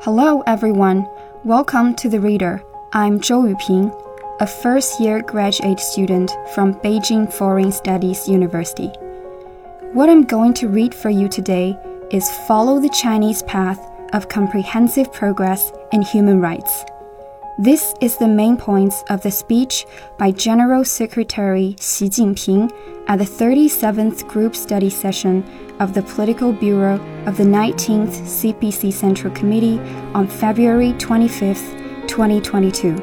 Hello, everyone. Welcome to The Reader. I'm Zhou Yuping, a first year graduate student from Beijing Foreign Studies University. What I'm going to read for you today is Follow the Chinese Path of Comprehensive Progress in Human Rights. This is the main points of the speech by General Secretary Xi Jinping at the 37th Group Study Session of the Political Bureau of the 19th CPC Central Committee on February 25, 2022.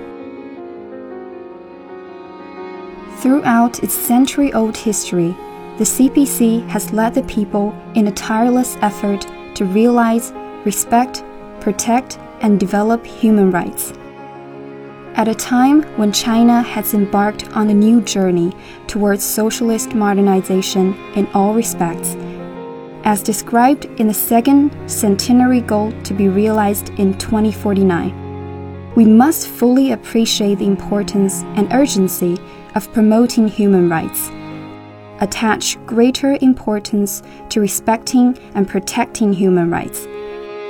Throughout its century old history, the CPC has led the people in a tireless effort to realize, respect, protect, and develop human rights. At a time when China has embarked on a new journey towards socialist modernization in all respects, as described in the second centenary goal to be realized in 2049, we must fully appreciate the importance and urgency of promoting human rights, attach greater importance to respecting and protecting human rights,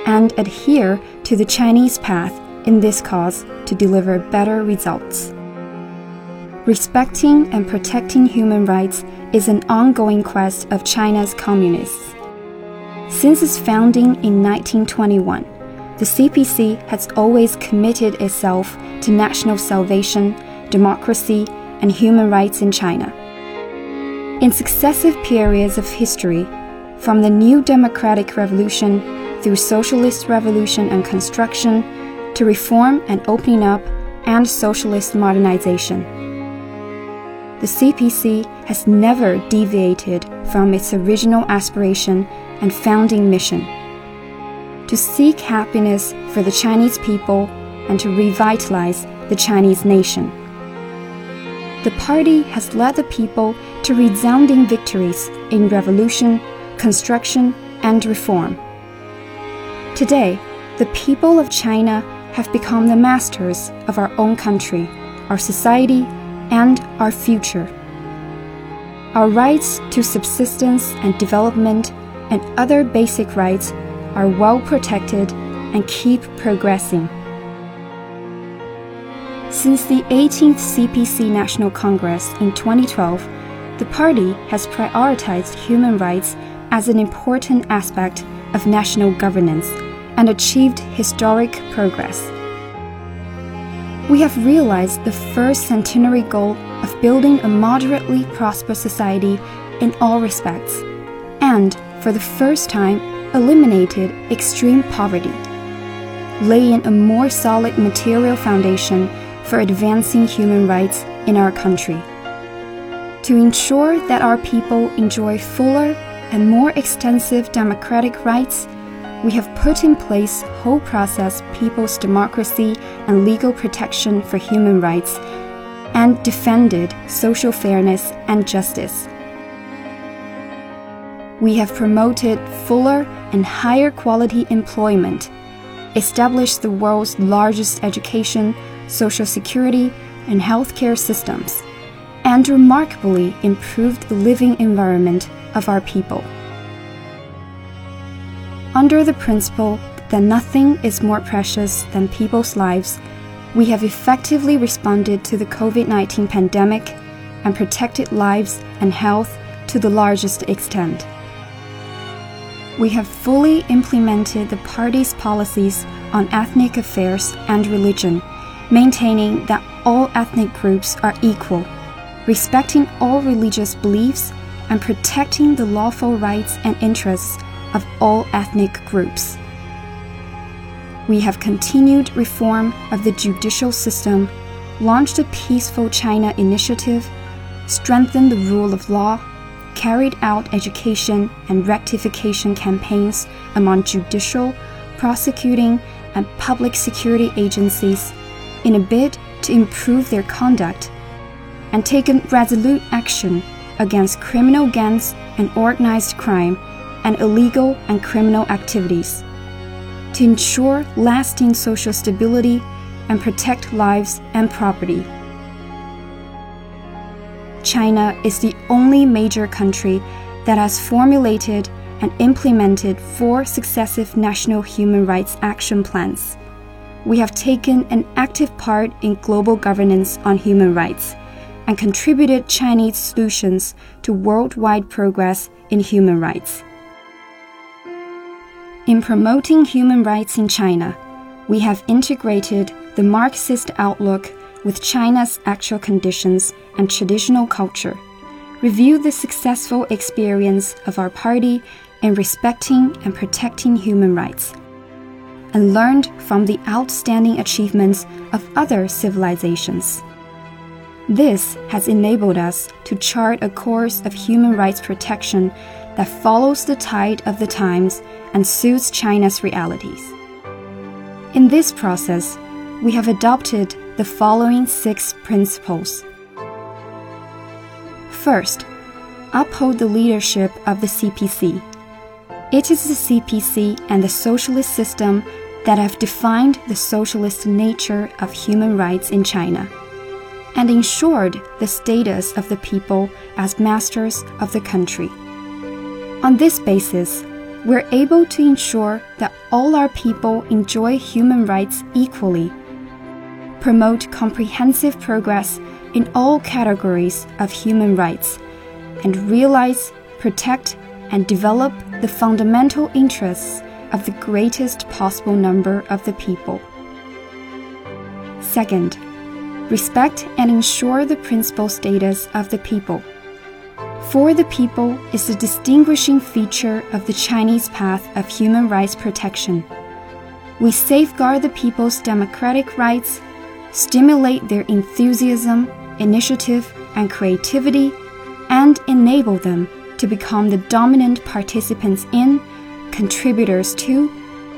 and adhere to the Chinese path in this cause to deliver better results. Respecting and protecting human rights is an ongoing quest of China's communists. Since its founding in 1921, the CPC has always committed itself to national salvation, democracy, and human rights in China. In successive periods of history, from the new democratic revolution through socialist revolution and construction to reform and opening up and socialist modernization. The CPC has never deviated from its original aspiration and founding mission to seek happiness for the Chinese people and to revitalize the Chinese nation. The party has led the people to resounding victories in revolution, construction, and reform. Today, the people of China have become the masters of our own country, our society, and our future. Our rights to subsistence and development and other basic rights are well protected and keep progressing. Since the 18th CPC National Congress in 2012, the party has prioritized human rights as an important aspect of national governance and achieved historic progress. We have realized the first centenary goal of building a moderately prosperous society in all respects, and for the first time, eliminated extreme poverty, laying a more solid material foundation for advancing human rights in our country. To ensure that our people enjoy fuller and more extensive democratic rights we have put in place whole process people's democracy and legal protection for human rights and defended social fairness and justice. We have promoted fuller and higher quality employment, established the world's largest education, social security, and healthcare systems, and remarkably improved the living environment of our people. Under the principle that nothing is more precious than people's lives, we have effectively responded to the COVID 19 pandemic and protected lives and health to the largest extent. We have fully implemented the party's policies on ethnic affairs and religion, maintaining that all ethnic groups are equal, respecting all religious beliefs, and protecting the lawful rights and interests of all ethnic groups. We have continued reform of the judicial system, launched a Peaceful China initiative, strengthened the rule of law, carried out education and rectification campaigns among judicial, prosecuting, and public security agencies in a bid to improve their conduct, and taken resolute action against criminal gangs and organized crime and illegal and criminal activities. To ensure lasting social stability and protect lives and property. China is the only major country that has formulated and implemented four successive national human rights action plans. We have taken an active part in global governance on human rights and contributed Chinese solutions to worldwide progress in human rights. In promoting human rights in China, we have integrated the Marxist outlook with China's actual conditions and traditional culture, reviewed the successful experience of our party in respecting and protecting human rights, and learned from the outstanding achievements of other civilizations. This has enabled us to chart a course of human rights protection that follows the tide of the times and suits China's realities. In this process, we have adopted the following six principles. First, uphold the leadership of the CPC. It is the CPC and the socialist system that have defined the socialist nature of human rights in China and ensured the status of the people as masters of the country. On this basis, we're able to ensure that all our people enjoy human rights equally, promote comprehensive progress in all categories of human rights, and realize, protect, and develop the fundamental interests of the greatest possible number of the people. Second, respect and ensure the principal status of the people. For the people is the distinguishing feature of the Chinese path of human rights protection. We safeguard the people's democratic rights, stimulate their enthusiasm, initiative, and creativity, and enable them to become the dominant participants in, contributors to,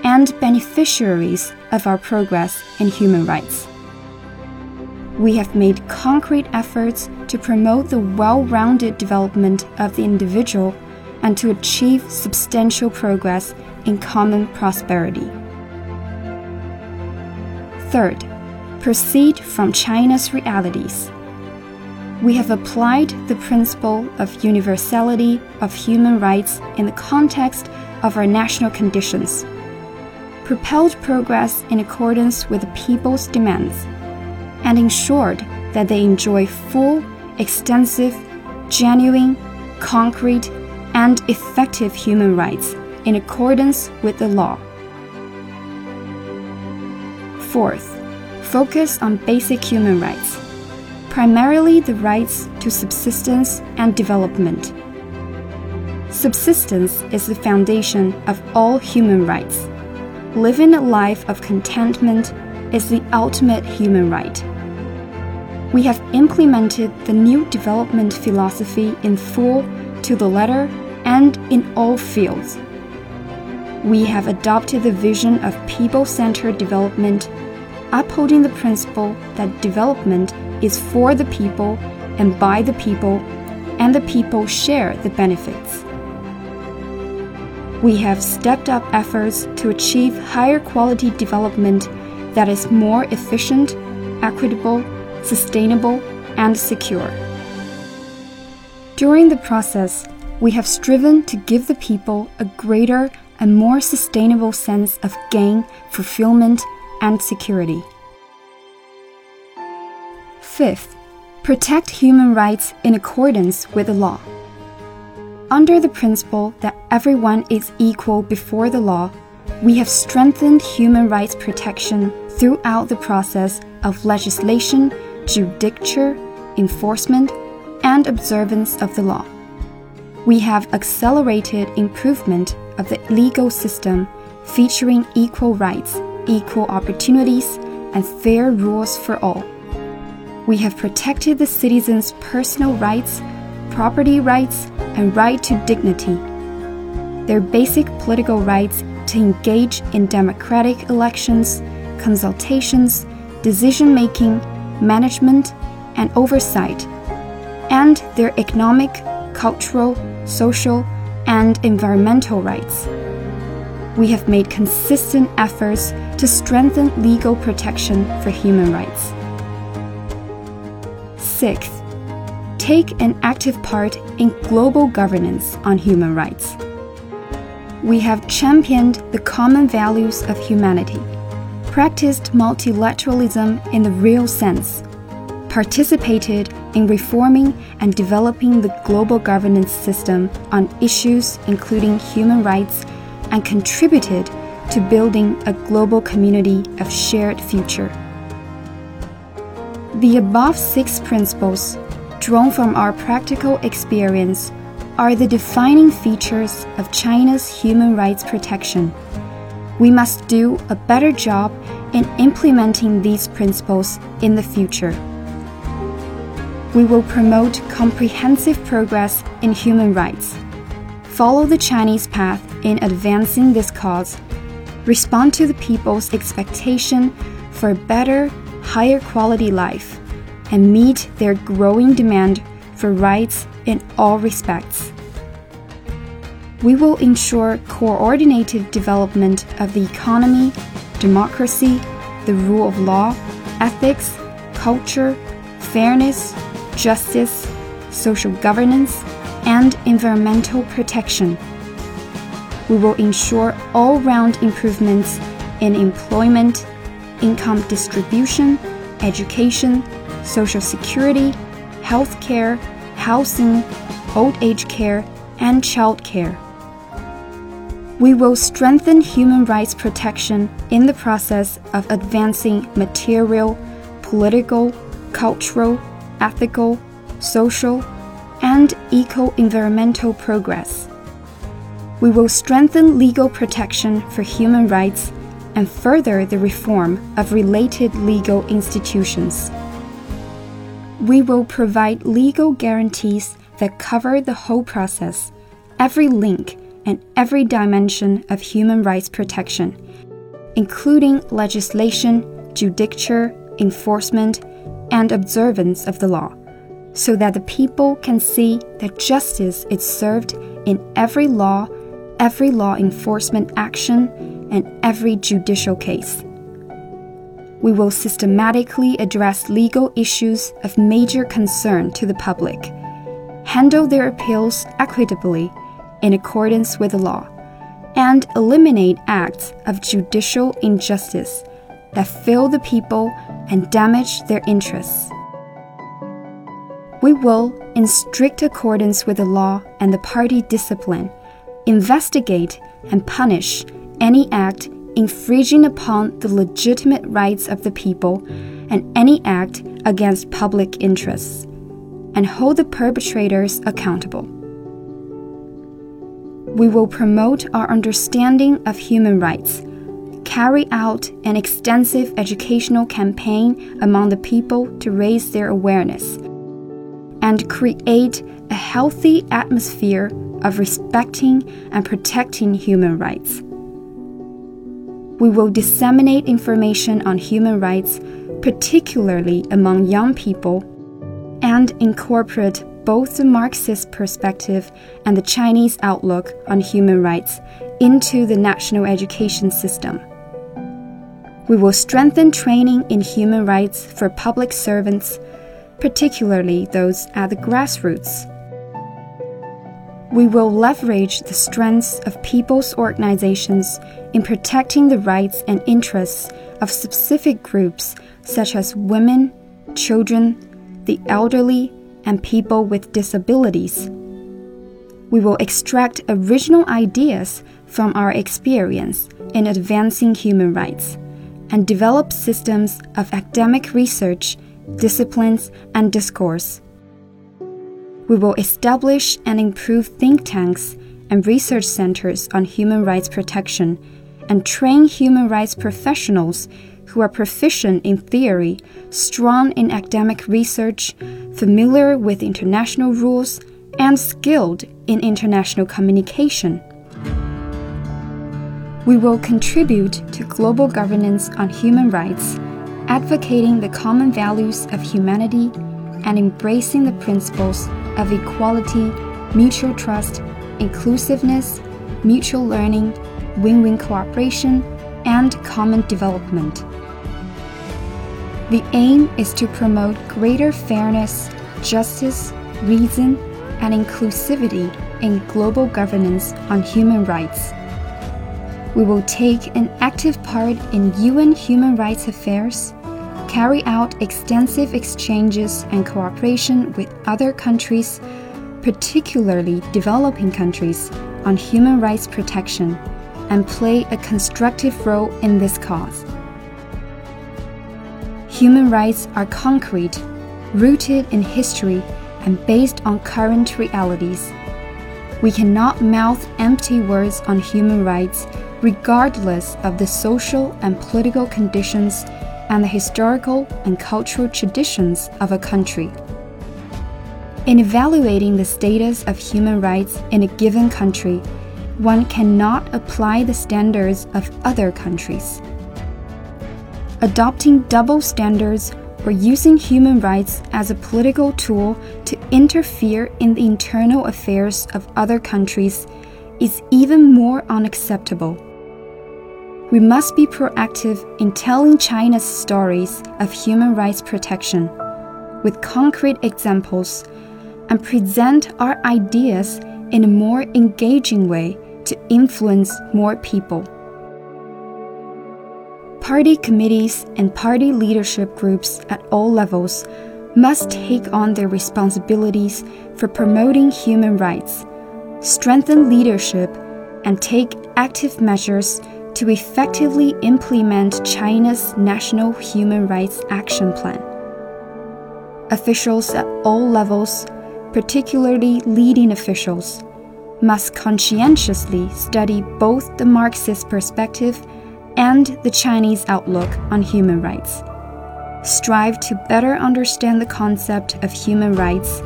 and beneficiaries of our progress in human rights we have made concrete efforts to promote the well rounded development of the individual and to achieve substantial progress in common prosperity. Third, proceed from China's realities. We have applied the principle of universality of human rights in the context of our national conditions, propelled progress in accordance with the people's demands and ensured that they enjoy full, extensive, genuine, concrete, and effective human rights in accordance with the law. Fourth, focus on basic human rights, primarily the rights to subsistence and development. Subsistence is the foundation of all human rights. Living a life of contentment is the ultimate human right we have implemented the new development philosophy in full to the letter and in all fields. We have adopted the vision of people centered development, upholding the principle that development is for the people and by the people, and the people share the benefits. We have stepped up efforts to achieve higher quality development that is more efficient, equitable, sustainable, and secure. During the process, we have striven to give the people a greater and more sustainable sense of gain, fulfillment, and security. Fifth, protect human rights in accordance with the law. Under the principle that everyone is equal before the law, we have strengthened human rights protection throughout the process of legislation judicature, enforcement, and observance of the law. We have accelerated improvement of the legal system featuring equal rights, equal opportunities, and fair rules for all. We have protected the citizens' personal rights, property rights, and right to dignity. Their basic political rights to engage in democratic elections, consultations, decision making, management, and oversight, and their economic, cultural, social, and environmental rights. We have made consistent efforts to strengthen legal protection for human rights. Sixth, take an active part in global governance on human rights. We have championed the common values of humanity, practiced multilateralism in the real sense, participated in reforming and developing the global governance system on issues including human rights, and contributed to building a global community of shared future. The above six principles, drawn from our practical experience, are the defining features of China's human rights protection. We must do a better job in implementing these principles in the future. We will promote comprehensive progress in human rights, follow the Chinese path in advancing this cause, respond to the people's expectation for a better, higher quality life, and meet their growing demand for rights in all respects. We will ensure coordinated development of the economy, democracy, the rule of law, ethics, culture, fairness, justice, social governance, and environmental protection. We will ensure all round improvements in employment, income distribution, education, social security, health care, housing, old age care, and child care. We will strengthen human rights protection in the process of advancing material, political, cultural, ethical, social, and eco environmental progress. We will strengthen legal protection for human rights and further the reform of related legal institutions. We will provide legal guarantees that cover the whole process, every link, and every dimension of human rights protection, including legislation, judicature, enforcement, and observance of the law, so that the people can see that justice is served in every law, every law enforcement action, and every judicial case. We will systematically address legal issues of major concern to the public, handle their appeals equitably in accordance with the law, and eliminate acts of judicial injustice that fail the people and damage their interests. We will, in strict accordance with the law and the party discipline, investigate and punish any act infringing upon the legitimate rights of the people and any act against public interests, and hold the perpetrators accountable. We will promote our understanding of human rights carry out an extensive educational campaign among the people to raise their awareness, and create a healthy atmosphere of respecting and protecting human rights. We will disseminate information on human rights, particularly among young people, and incorporate both the Marxist perspective and the Chinese outlook on human rights into the national education system. We will strengthen training in human rights for public servants, particularly those at the grassroots. We will leverage the strengths of people's organizations in protecting the rights and interests of specific groups such as women, children, the elderly, and people with disabilities. We will extract original ideas from our experience in advancing human rights and develop systems of academic research, disciplines, and discourse. We will establish and improve think tanks and research centers on human rights protection and train human rights professionals who are proficient in theory, strong in academic research, familiar with international rules, and skilled in international communication. We will contribute to global governance on human rights, advocating the common values of humanity and embracing the principles of equality, mutual trust, inclusiveness, mutual learning, win win cooperation, and common development. The aim is to promote greater fairness, justice, reason, and inclusivity in global governance on human rights. we will take an active part in UN human rights affairs, carry out extensive exchanges and cooperation with other countries, particularly developing countries, on human rights protection, and play a constructive role in this cause. Human rights are concrete, rooted in history, and based on current realities. We cannot mouth empty words on human rights regardless of the social and political conditions and the historical and cultural traditions of a country. In evaluating the status of human rights in a given country, one cannot apply the standards of other countries. Adopting double standards or using human rights as a political tool to interfere in the internal affairs of other countries is even more unacceptable. We must be proactive in telling China's stories of human rights protection with concrete examples and present our ideas in a more engaging way to influence more people. Party committees and party leadership groups at all levels must take on their responsibilities for promoting human rights, strengthen leadership, and take active measures to effectively implement China's National Human Rights Action Plan. Officials at all levels, particularly leading officials, must conscientiously study both the Marxist perspective and the Chinese outlook on human rights. Strive to better understand the concept of human rights,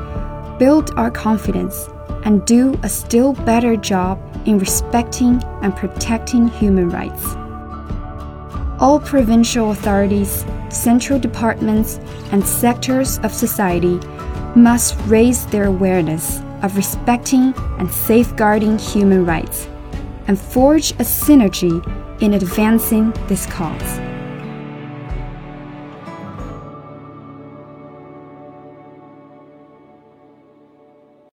build our confidence, and do a still better job in respecting and protecting human rights. All provincial authorities, central departments, and sectors of society must raise their awareness of respecting and safeguarding human rights and forge a synergy in advancing this cause.